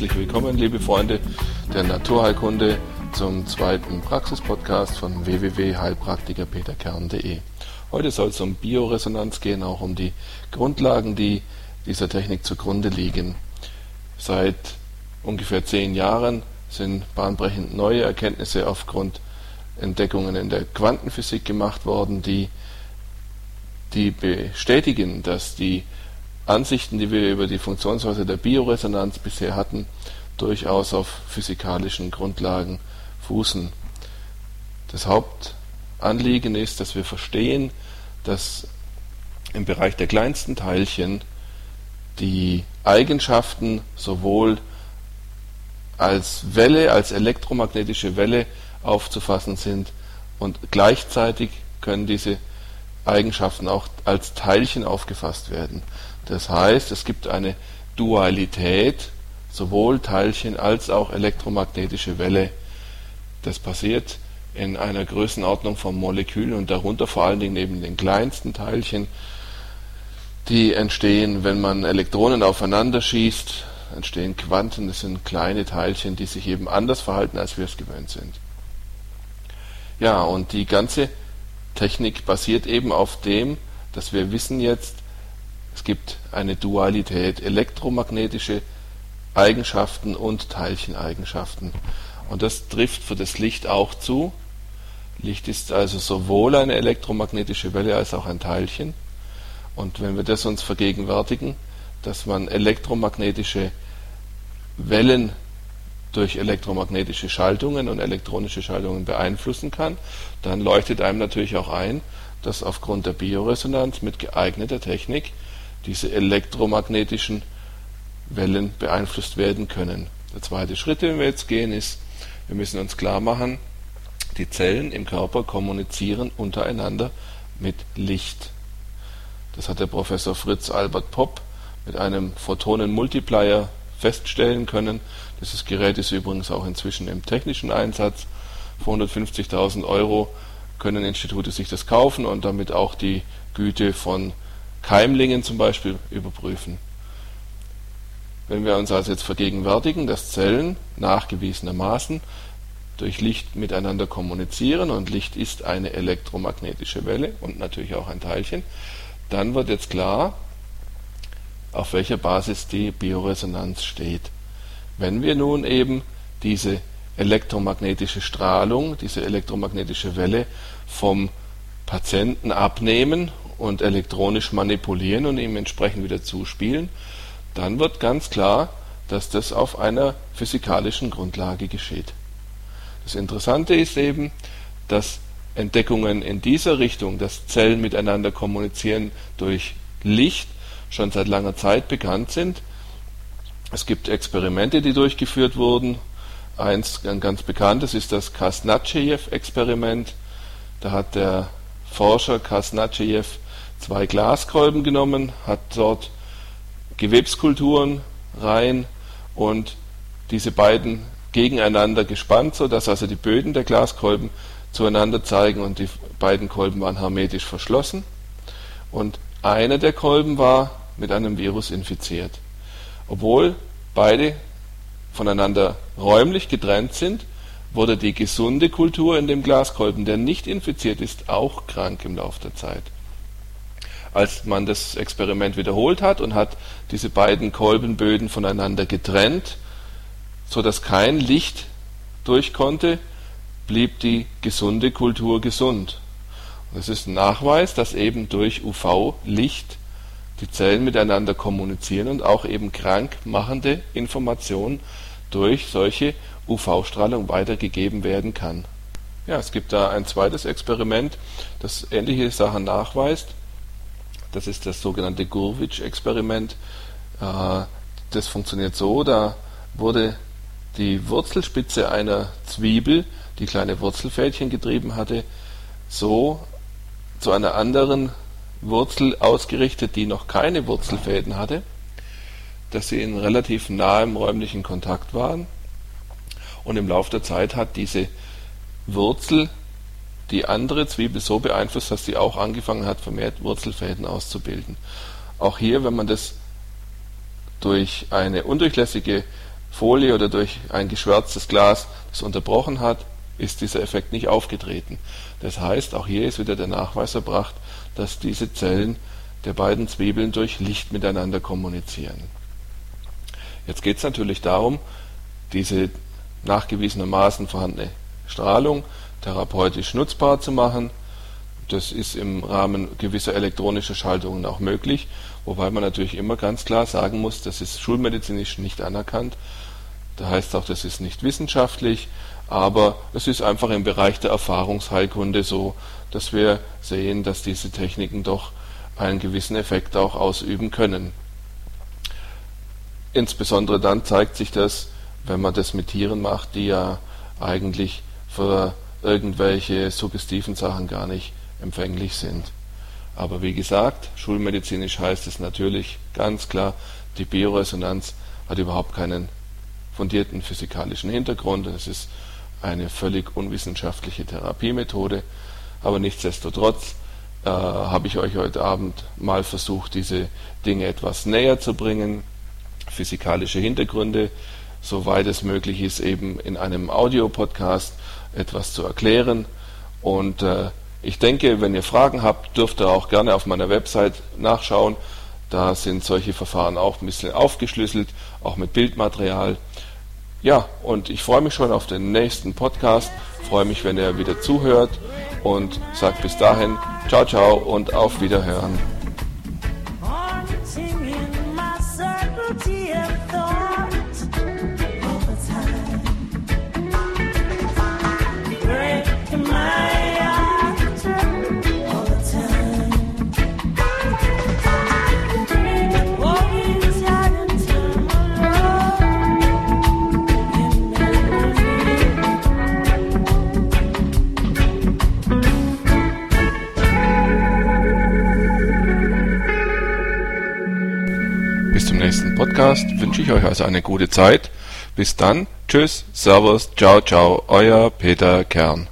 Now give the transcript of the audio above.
herzlich willkommen, liebe Freunde der Naturheilkunde, zum zweiten Praxispodcast von www.heilpraktikerpeterkern.de. Heute soll es um Bioresonanz gehen, auch um die Grundlagen, die dieser Technik zugrunde liegen. Seit ungefähr zehn Jahren sind bahnbrechend neue Erkenntnisse aufgrund Entdeckungen in der Quantenphysik gemacht worden, die, die bestätigen, dass die Ansichten, die wir über die Funktionsweise der Bioresonanz bisher hatten, durchaus auf physikalischen Grundlagen fußen. Das Hauptanliegen ist, dass wir verstehen, dass im Bereich der kleinsten Teilchen die Eigenschaften sowohl als Welle, als elektromagnetische Welle aufzufassen sind und gleichzeitig können diese Eigenschaften auch als Teilchen aufgefasst werden. Das heißt, es gibt eine Dualität, sowohl Teilchen als auch elektromagnetische Welle. Das passiert in einer Größenordnung von Molekülen und darunter vor allen Dingen eben den kleinsten Teilchen, die entstehen, wenn man Elektronen aufeinander schießt, entstehen Quanten, das sind kleine Teilchen, die sich eben anders verhalten, als wir es gewöhnt sind. Ja, und die ganze Technik basiert eben auf dem, dass wir wissen jetzt, es gibt eine Dualität, elektromagnetische Eigenschaften und Teilcheneigenschaften. Und das trifft für das Licht auch zu. Licht ist also sowohl eine elektromagnetische Welle als auch ein Teilchen. Und wenn wir das uns vergegenwärtigen, dass man elektromagnetische Wellen durch elektromagnetische Schaltungen und elektronische Schaltungen beeinflussen kann, dann leuchtet einem natürlich auch ein, dass aufgrund der Bioresonanz mit geeigneter Technik diese elektromagnetischen Wellen beeinflusst werden können. Der zweite Schritt, den wir jetzt gehen, ist, wir müssen uns klar machen, die Zellen im Körper kommunizieren untereinander mit Licht. Das hat der Professor Fritz Albert Popp mit einem Photonen-Multiplier feststellen können. Dieses Gerät ist übrigens auch inzwischen im technischen Einsatz. Für 150.000 Euro können Institute sich das kaufen und damit auch die Güte von Keimlingen zum Beispiel überprüfen. Wenn wir uns also jetzt vergegenwärtigen, dass Zellen nachgewiesenermaßen durch Licht miteinander kommunizieren und Licht ist eine elektromagnetische Welle und natürlich auch ein Teilchen, dann wird jetzt klar, auf welcher Basis die Bioresonanz steht. Wenn wir nun eben diese elektromagnetische Strahlung, diese elektromagnetische Welle vom Patienten abnehmen und elektronisch manipulieren und ihm entsprechend wieder zuspielen, dann wird ganz klar, dass das auf einer physikalischen Grundlage geschieht. Das Interessante ist eben, dass Entdeckungen in dieser Richtung, dass Zellen miteinander kommunizieren durch Licht, schon seit langer Zeit bekannt sind. Es gibt Experimente, die durchgeführt wurden. Eins ein ganz bekanntes ist das Kasnatschejew-Experiment. Da hat der Forscher Kasnatschejew zwei Glaskolben genommen, hat dort Gewebskulturen rein und diese beiden gegeneinander gespannt, sodass also die Böden der Glaskolben zueinander zeigen und die beiden Kolben waren hermetisch verschlossen. Und einer der Kolben war mit einem Virus infiziert. Obwohl beide voneinander räumlich getrennt sind, wurde die gesunde Kultur in dem Glaskolben, der nicht infiziert ist, auch krank im Laufe der Zeit. Als man das Experiment wiederholt hat und hat diese beiden Kolbenböden voneinander getrennt, so dass kein Licht durch konnte, blieb die gesunde Kultur gesund. Und es ist ein Nachweis, dass eben durch UV-Licht die Zellen miteinander kommunizieren und auch eben krankmachende Informationen durch solche UV-Strahlung weitergegeben werden kann. Ja, es gibt da ein zweites Experiment, das ähnliche Sachen nachweist. Das ist das sogenannte Gurwitsch-Experiment. Äh, das funktioniert so, da wurde die Wurzelspitze einer Zwiebel, die kleine Wurzelfädchen getrieben hatte, so zu einer anderen Wurzel ausgerichtet, die noch keine Wurzelfäden hatte, dass sie in relativ nahem räumlichen Kontakt waren. Und im Laufe der Zeit hat diese Wurzel die andere Zwiebel so beeinflusst, dass sie auch angefangen hat, vermehrt Wurzelfäden auszubilden. Auch hier, wenn man das durch eine undurchlässige Folie oder durch ein geschwärztes Glas das unterbrochen hat, ist dieser Effekt nicht aufgetreten. Das heißt, auch hier ist wieder der Nachweis erbracht, dass diese Zellen der beiden Zwiebeln durch Licht miteinander kommunizieren. Jetzt geht es natürlich darum, diese nachgewiesenermaßen vorhandene Strahlung therapeutisch nutzbar zu machen. Das ist im Rahmen gewisser elektronischer Schaltungen auch möglich, wobei man natürlich immer ganz klar sagen muss, das ist schulmedizinisch nicht anerkannt. Da heißt auch, das ist nicht wissenschaftlich, aber es ist einfach im Bereich der Erfahrungsheilkunde so, dass wir sehen, dass diese Techniken doch einen gewissen Effekt auch ausüben können. Insbesondere dann zeigt sich das, wenn man das mit Tieren macht, die ja eigentlich für irgendwelche suggestiven Sachen gar nicht empfänglich sind. Aber wie gesagt, schulmedizinisch heißt es natürlich ganz klar, die Bioresonanz hat überhaupt keinen fundierten physikalischen Hintergrund. Es ist eine völlig unwissenschaftliche Therapiemethode. Aber nichtsdestotrotz äh, habe ich euch heute Abend mal versucht, diese Dinge etwas näher zu bringen, physikalische Hintergründe, soweit es möglich ist, eben in einem Audiopodcast etwas zu erklären. Und äh, ich denke, wenn ihr Fragen habt, dürft ihr auch gerne auf meiner Website nachschauen. Da sind solche Verfahren auch ein bisschen aufgeschlüsselt, auch mit Bildmaterial. Ja, und ich freue mich schon auf den nächsten Podcast, freue mich, wenn ihr wieder zuhört und sagt bis dahin, ciao, ciao und auf Wiederhören. Podcast wünsche ich euch also eine gute Zeit. Bis dann. Tschüss, Servus, ciao, ciao, euer Peter Kern.